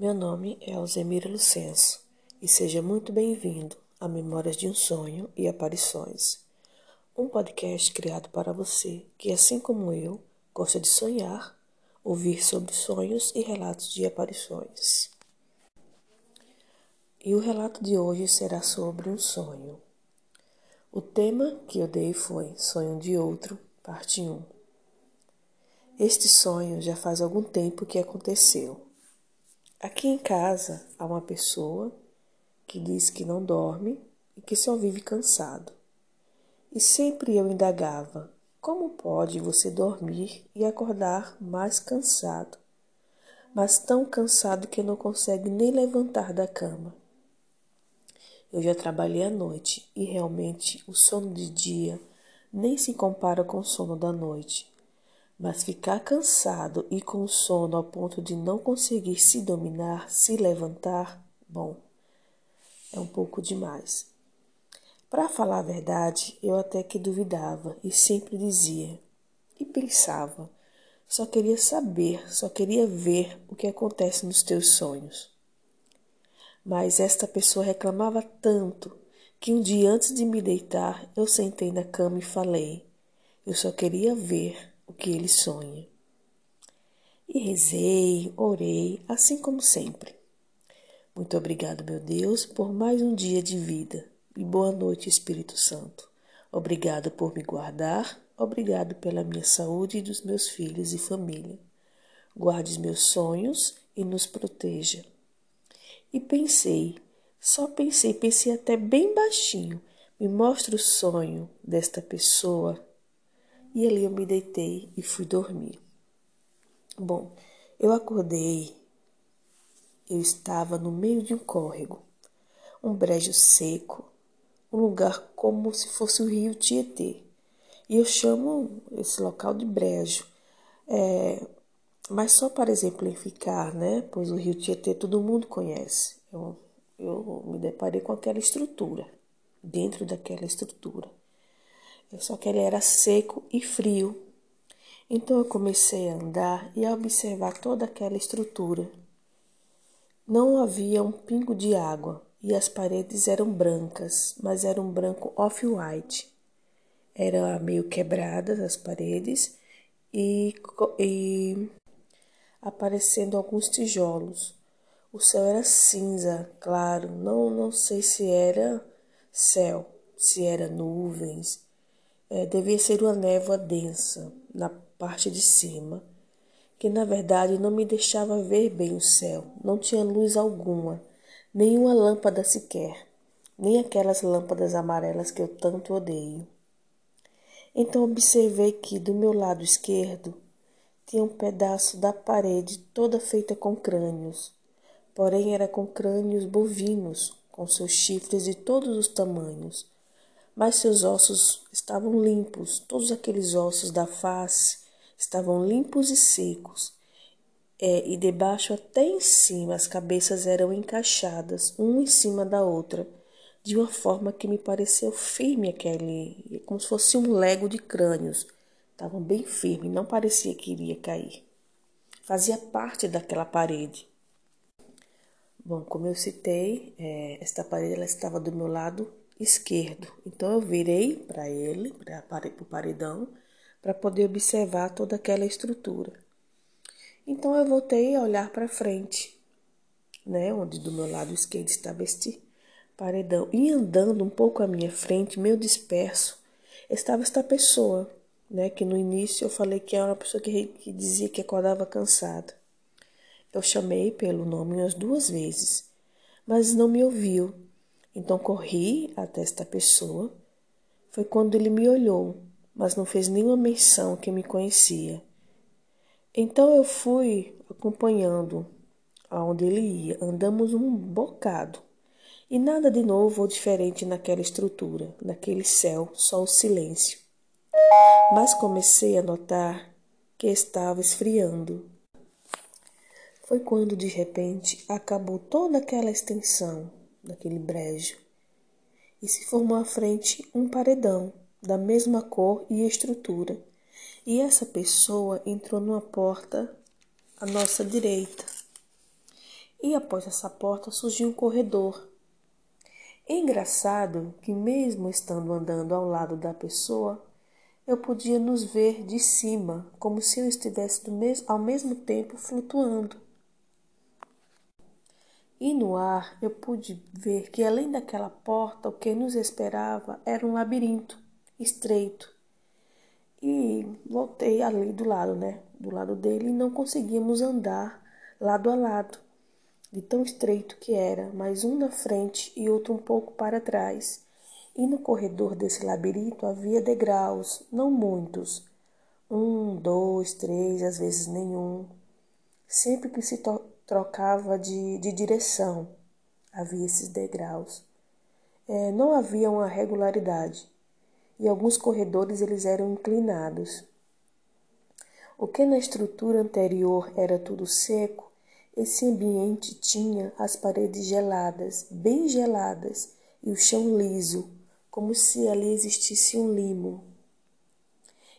Meu nome é Alzemira Lucenso e seja muito bem-vindo a Memórias de um Sonho e Aparições, um podcast criado para você que, assim como eu, gosta de sonhar, ouvir sobre sonhos e relatos de aparições. E o relato de hoje será sobre um sonho. O tema que eu dei foi Sonho de Outro, parte 1. Este sonho já faz algum tempo que aconteceu. Aqui em casa há uma pessoa que diz que não dorme e que só vive cansado. E sempre eu indagava: como pode você dormir e acordar mais cansado, mas tão cansado que não consegue nem levantar da cama? Eu já trabalhei à noite e realmente o sono de dia nem se compara com o sono da noite. Mas ficar cansado e com sono ao ponto de não conseguir se dominar, se levantar, bom, é um pouco demais. Para falar a verdade, eu até que duvidava e sempre dizia e pensava, só queria saber, só queria ver o que acontece nos teus sonhos. Mas esta pessoa reclamava tanto que um dia antes de me deitar, eu sentei na cama e falei: eu só queria ver que ele sonha. E rezei, orei, assim como sempre. Muito obrigado, meu Deus, por mais um dia de vida. E boa noite, Espírito Santo. Obrigado por me guardar, obrigado pela minha saúde e dos meus filhos e família. Guarde os meus sonhos e nos proteja. E pensei, só pensei, pensei até bem baixinho. Me mostra o sonho desta pessoa e ali eu me deitei e fui dormir. Bom, eu acordei, eu estava no meio de um córrego, um brejo seco, um lugar como se fosse o rio Tietê. E eu chamo esse local de brejo, é, mas só para exemplificar, né? Pois o rio Tietê todo mundo conhece. Eu, eu me deparei com aquela estrutura, dentro daquela estrutura. Só que ele era seco e frio. Então eu comecei a andar e a observar toda aquela estrutura. Não havia um pingo de água e as paredes eram brancas, mas era um branco off-white. Era meio quebradas as paredes e, e aparecendo alguns tijolos. O céu era cinza, claro, não, não sei se era céu, se era nuvens, é, devia ser uma névoa densa na parte de cima, que na verdade não me deixava ver bem o céu, não tinha luz alguma, nenhuma lâmpada sequer, nem aquelas lâmpadas amarelas que eu tanto odeio. Então observei que do meu lado esquerdo tinha um pedaço da parede toda feita com crânios, porém era com crânios bovinos, com seus chifres de todos os tamanhos mas seus ossos estavam limpos, todos aqueles ossos da face estavam limpos e secos. É, e debaixo até em cima as cabeças eram encaixadas, uma em cima da outra, de uma forma que me pareceu firme aquele, como se fosse um lego de crânios. Estavam bem firmes, não parecia que iria cair. Fazia parte daquela parede. Bom, como eu citei, é, esta parede ela estava do meu lado esquerdo. Então eu virei para ele, para o paredão, para poder observar toda aquela estrutura. Então eu voltei a olhar para frente, né, onde do meu lado esquerdo estava este paredão. E andando um pouco à minha frente, meio disperso, estava esta pessoa, né, que no início eu falei que era uma pessoa que, que dizia que acordava cansada. Eu chamei pelo nome umas duas vezes, mas não me ouviu. Então corri até esta pessoa. Foi quando ele me olhou, mas não fez nenhuma menção que me conhecia. Então eu fui acompanhando aonde ele ia. Andamos um bocado. E nada de novo ou diferente naquela estrutura, naquele céu, só o silêncio. Mas comecei a notar que estava esfriando. Foi quando de repente acabou toda aquela extensão daquele brejo, e se formou à frente um paredão da mesma cor e estrutura. E essa pessoa entrou numa porta à nossa direita. E após essa porta surgiu um corredor. engraçado que, mesmo estando andando ao lado da pessoa, eu podia nos ver de cima, como se eu estivesse ao mesmo tempo flutuando. E no ar eu pude ver que além daquela porta, o que nos esperava era um labirinto estreito. E voltei ali do lado, né? Do lado dele e não conseguíamos andar lado a lado, de tão estreito que era, mas um na frente e outro um pouco para trás. E no corredor desse labirinto havia degraus, não muitos. Um, dois, três, às vezes nenhum. Sempre que se trocava de, de direção. Havia esses degraus. É, não havia uma regularidade e alguns corredores eles eram inclinados. O que na estrutura anterior era tudo seco, esse ambiente tinha as paredes geladas, bem geladas, e o chão liso, como se ali existisse um limo.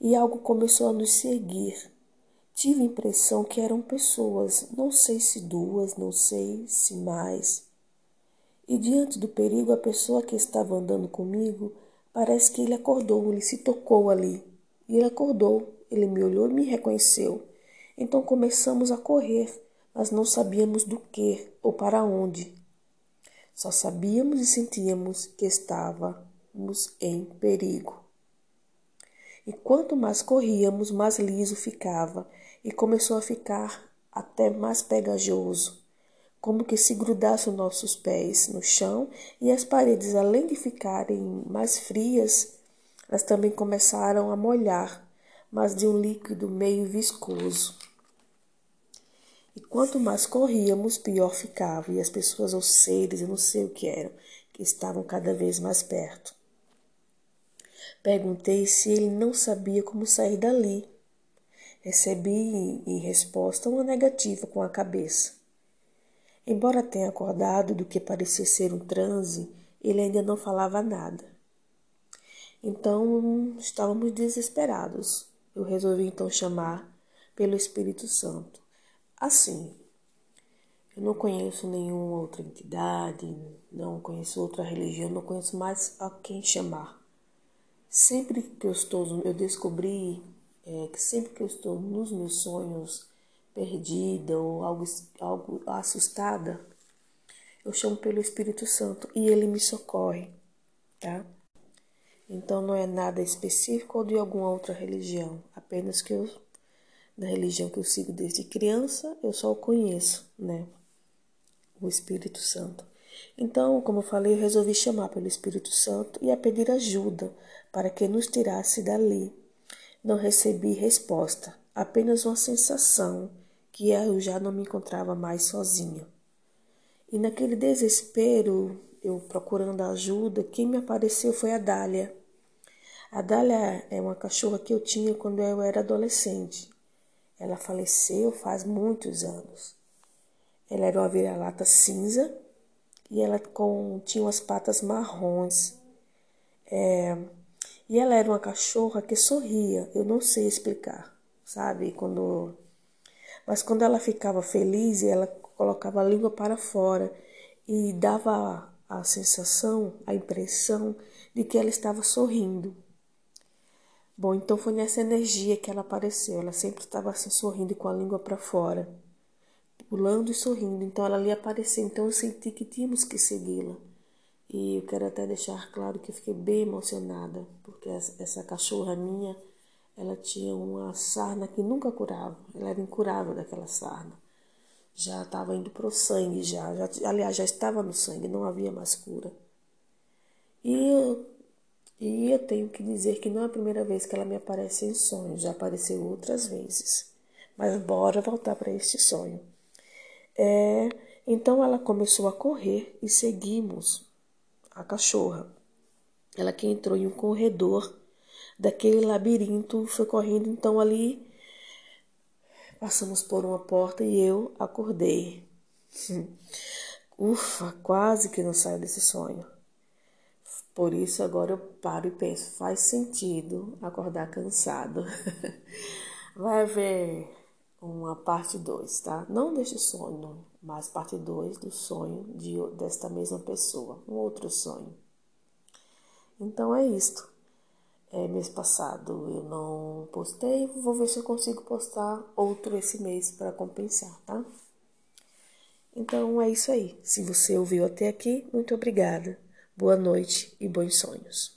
E algo começou a nos seguir, Tive a impressão que eram pessoas, não sei se duas, não sei se mais. E diante do perigo, a pessoa que estava andando comigo, parece que ele acordou, ele se tocou ali. E ele acordou, ele me olhou e me reconheceu. Então começamos a correr, mas não sabíamos do que ou para onde. Só sabíamos e sentíamos que estávamos em perigo. E quanto mais corríamos, mais liso ficava e começou a ficar até mais pegajoso, como que se grudasse os nossos pés no chão e as paredes, além de ficarem mais frias, elas também começaram a molhar, mas de um líquido meio viscoso. E quanto mais corríamos, pior ficava, e as pessoas ou seres, eu não sei o que eram, que estavam cada vez mais perto. Perguntei se ele não sabia como sair dali. Recebi em resposta uma negativa com a cabeça. Embora tenha acordado do que parecia ser um transe, ele ainda não falava nada. Então estávamos desesperados. Eu resolvi então chamar pelo Espírito Santo. Assim, eu não conheço nenhuma outra entidade, não conheço outra religião, não conheço mais a quem chamar. Sempre que eu estou, eu descobri é, que sempre que eu estou nos meus sonhos perdida ou algo, algo assustada, eu chamo pelo Espírito Santo e ele me socorre, tá? Então não é nada específico ou de alguma outra religião, apenas que eu da religião que eu sigo desde criança, eu só o conheço, né? O Espírito Santo. Então, como eu falei, eu resolvi chamar pelo Espírito Santo e a pedir ajuda para que nos tirasse dali não recebi resposta, apenas uma sensação que eu já não me encontrava mais sozinha. E naquele desespero, eu procurando ajuda, quem me apareceu foi a Dália. A Dália é uma cachorra que eu tinha quando eu era adolescente. Ela faleceu faz muitos anos. Ela era uma vira-lata cinza e ela com, tinha umas patas marrons. É, e ela era uma cachorra que sorria, eu não sei explicar, sabe? Quando mas quando ela ficava feliz, ela colocava a língua para fora e dava a sensação, a impressão de que ela estava sorrindo. Bom, então foi nessa energia que ela apareceu. Ela sempre estava assim sorrindo com a língua para fora, pulando e sorrindo. Então ela ali apareceu. Então eu senti que tínhamos que segui-la. E eu quero até deixar claro que eu fiquei bem emocionada, porque essa cachorra minha, ela tinha uma sarna que nunca curava, ela era incurável daquela sarna. Já estava indo para o sangue, já, já, aliás, já estava no sangue, não havia mais cura. E e eu tenho que dizer que não é a primeira vez que ela me aparece em sonhos, já apareceu outras vezes. Mas bora voltar para este sonho. É, então ela começou a correr e seguimos a cachorra. Ela que entrou em um corredor daquele labirinto, foi correndo então ali. Passamos por uma porta e eu acordei. Ufa, quase que não saio desse sonho. Por isso agora eu paro e penso, faz sentido acordar cansado. Vai haver uma parte 2, tá? Não deste sonho, mas parte 2 do sonho de, desta mesma pessoa, um outro sonho. Então é isto. É, mês passado eu não postei, vou ver se eu consigo postar outro esse mês para compensar, tá? Então é isso aí. Se você ouviu até aqui, muito obrigada. Boa noite e bons sonhos.